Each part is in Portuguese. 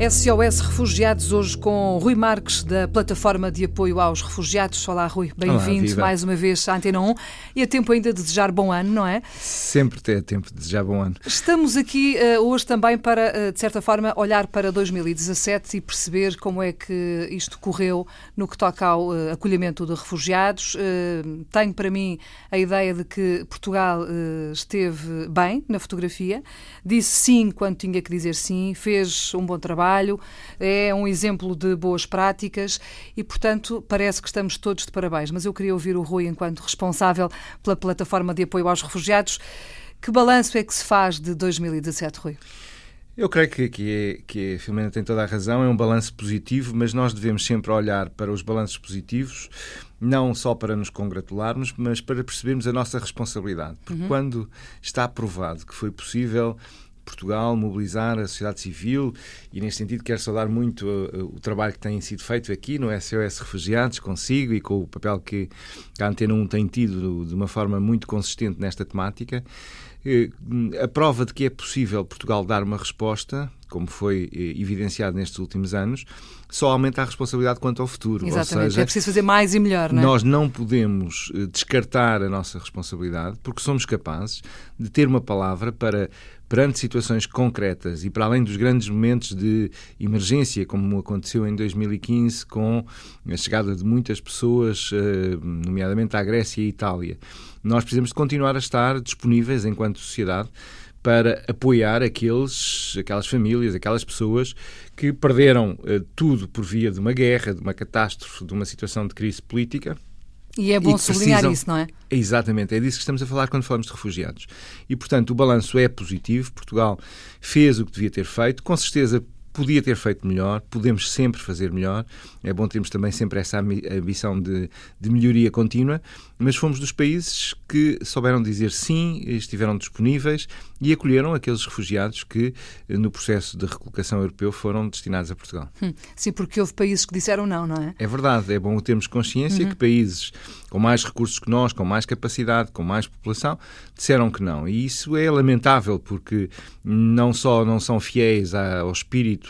SOS Refugiados, hoje com Rui Marques, da Plataforma de Apoio aos Refugiados. Olá, Rui, bem-vindo mais uma vez à Antena 1. E a tempo ainda de desejar bom ano, não é? Sempre tem tempo de desejar bom ano. Estamos aqui uh, hoje também para, uh, de certa forma, olhar para 2017 e perceber como é que isto correu no que toca ao uh, acolhimento de refugiados. tenho para mim a ideia de que Portugal esteve bem na fotografia, disse sim quando tinha que dizer sim, fez um bom trabalho trabalho, é um exemplo de boas práticas e, portanto, parece que estamos todos de parabéns. Mas eu queria ouvir o Rui, enquanto responsável pela plataforma de apoio aos refugiados. Que balanço é que se faz de 2017, Rui? Eu creio que, que, é, que a Filomena tem toda a razão, é um balanço positivo, mas nós devemos sempre olhar para os balanços positivos, não só para nos congratularmos, mas para percebermos a nossa responsabilidade. Porque uhum. quando está provado que foi possível Portugal, mobilizar a sociedade civil e, nesse sentido, quero saudar muito uh, o trabalho que tem sido feito aqui no SOS Refugiados, consigo e com o papel que a Antena 1 tem tido de uma forma muito consistente nesta temática. Uh, a prova de que é possível Portugal dar uma resposta, como foi uh, evidenciado nestes últimos anos, só aumenta a responsabilidade quanto ao futuro. Exatamente, seja, é preciso fazer mais e melhor, não é? Nós não podemos descartar a nossa responsabilidade, porque somos capazes de ter uma palavra para perante situações concretas e para além dos grandes momentos de emergência, como aconteceu em 2015 com a chegada de muitas pessoas, eh, nomeadamente à Grécia e à Itália, nós precisamos de continuar a estar disponíveis enquanto sociedade para apoiar aqueles, aquelas famílias, aquelas pessoas que perderam uh, tudo por via de uma guerra, de uma catástrofe, de uma situação de crise política e é bom e sublinhar precisam... isso, não é? Exatamente, é disso que estamos a falar quando falamos de refugiados. E, portanto, o balanço é positivo. Portugal fez o que devia ter feito. Com certeza podia ter feito melhor, podemos sempre fazer melhor. É bom termos também sempre essa ambição de, de, melhoria contínua, mas fomos dos países que souberam dizer sim, estiveram disponíveis e acolheram aqueles refugiados que, no processo de recolocação europeu, foram destinados a Portugal. Hum, sim, porque houve países que disseram não, não é? É verdade, é bom termos consciência uhum. que países com mais recursos que nós, com mais capacidade, com mais população, disseram que não. E isso é lamentável, porque não só não são fiéis ao espírito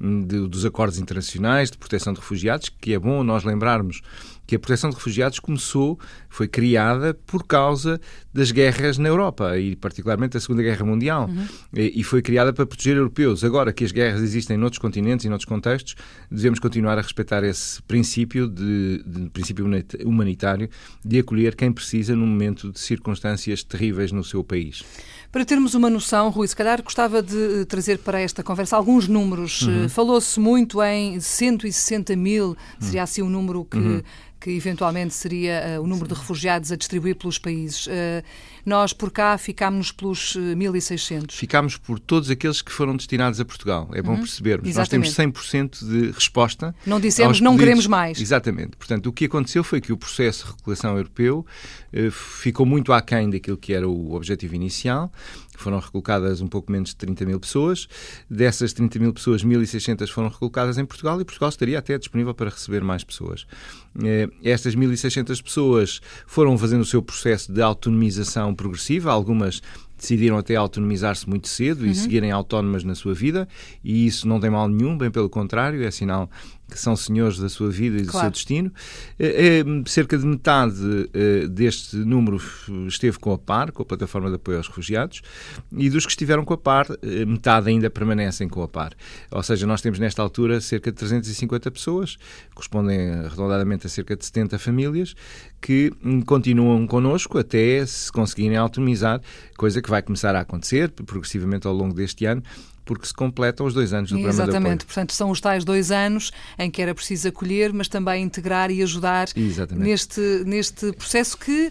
de, dos acordos internacionais de proteção de refugiados, que é bom nós lembrarmos que a proteção de refugiados começou, foi criada por causa das guerras na Europa e particularmente a Segunda Guerra Mundial uhum. e foi criada para proteger europeus. Agora que as guerras existem noutros continentes e noutros contextos, devemos continuar a respeitar esse princípio de, de princípio humanitário de acolher quem precisa num momento de circunstâncias terríveis no seu país. Para termos uma noção, Rui, se calhar gostava de trazer para esta conversa alguns números. Uhum. Falou-se muito em 160 mil, seria assim o um número que, uhum que eventualmente seria uh, o número Sim. de refugiados a distribuir pelos países. Uh, nós, por cá, ficámos pelos 1.600. Eh, ficámos por todos aqueles que foram destinados a Portugal. É bom uhum. percebermos. Exatamente. Nós temos 100% de resposta. Não dissemos, não queremos mais. Exatamente. Portanto, o que aconteceu foi que o processo de recuperação europeu uh, ficou muito aquém daquilo que era o objetivo inicial foram recolocadas um pouco menos de 30 mil pessoas. Dessas 30 mil pessoas, 1.600 foram recolocadas em Portugal e Portugal estaria até disponível para receber mais pessoas. Eh, estas 1.600 pessoas foram fazendo o seu processo de autonomização progressiva, algumas decidiram até autonomizar-se muito cedo uhum. e seguirem autónomas na sua vida, e isso não tem mal nenhum, bem pelo contrário, é sinal que são senhores da sua vida e do claro. seu destino. É, é, cerca de metade é, deste número esteve com a PAR, com a Plataforma de Apoio aos Refugiados, e dos que estiveram com a PAR, metade ainda permanecem com a PAR. Ou seja, nós temos nesta altura cerca de 350 pessoas, correspondem arredondadamente a cerca de 70 famílias, que continuam connosco até se conseguirem autonomizar, coisa que vai começar a acontecer progressivamente ao longo deste ano, porque se completam os dois anos do Exatamente. programa de Exatamente, portanto são os tais dois anos em que era preciso acolher, mas também integrar e ajudar neste, neste processo que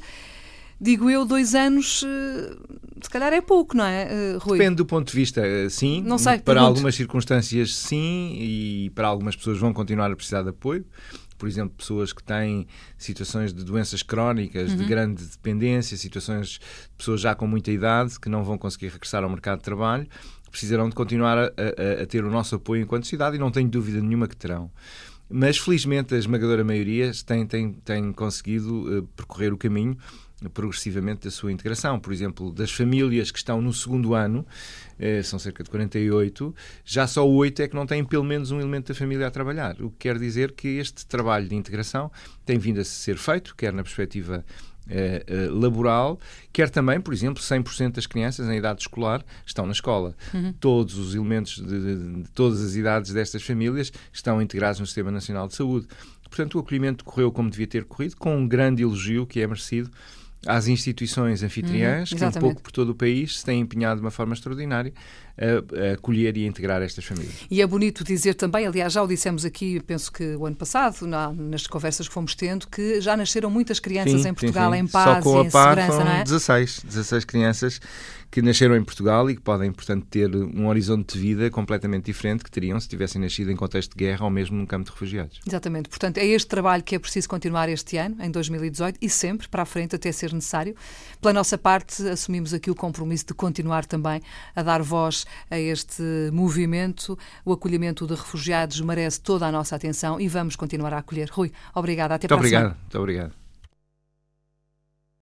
digo eu, dois anos, eh, se calhar é pouco, não é, eh, Rui? Depende do ponto de vista, eh, sim. Não sei, para pergunto. algumas circunstâncias, sim, e para algumas pessoas vão continuar a precisar de apoio. Por exemplo, pessoas que têm situações de doenças crónicas, uhum. de grande dependência, situações de pessoas já com muita idade que não vão conseguir regressar ao mercado de trabalho precisarão de continuar a, a, a, ter o nosso apoio enquanto cidade e não tenho dúvida nenhuma que terão. mas felizmente a esmagadora maioria tem, tem, tem conseguido uh, percorrer o caminho progressivamente da sua integração. Por exemplo, das famílias que estão no segundo ano, eh, são cerca de 48, já só 8 é que não têm pelo menos um elemento da família a trabalhar. O que quer dizer que este trabalho de integração tem vindo a ser feito, quer na perspectiva eh, eh, laboral, quer também, por exemplo, 100% das crianças em idade escolar estão na escola. Uhum. Todos os elementos de, de, de, todas as idades destas famílias estão integrados no Sistema Nacional de Saúde. Portanto, o acolhimento correu como devia ter corrido, com um grande elogio que é merecido às instituições anfitriãs, uhum, que um pouco por todo o país se têm empenhado de uma forma extraordinária a, a acolher e a integrar estas famílias. E é bonito dizer também, aliás, já o dissemos aqui, penso que o ano passado, na, nas conversas que fomos tendo, que já nasceram muitas crianças sim, em Portugal sim, sim. em paz Só com e em par segurança, não é? 16, 16 crianças que nasceram em Portugal e que podem, portanto, ter um horizonte de vida completamente diferente que teriam se tivessem nascido em contexto de guerra ou mesmo num campo de refugiados. Exatamente. Portanto, é este trabalho que é preciso continuar este ano, em 2018, e sempre para a frente até ser necessário. Pela nossa parte, assumimos aqui o compromisso de continuar também a dar voz a este movimento. O acolhimento de refugiados merece toda a nossa atenção e vamos continuar a acolher. Rui, obrigada. Até Muito para obrigado. a semana. Muito obrigado.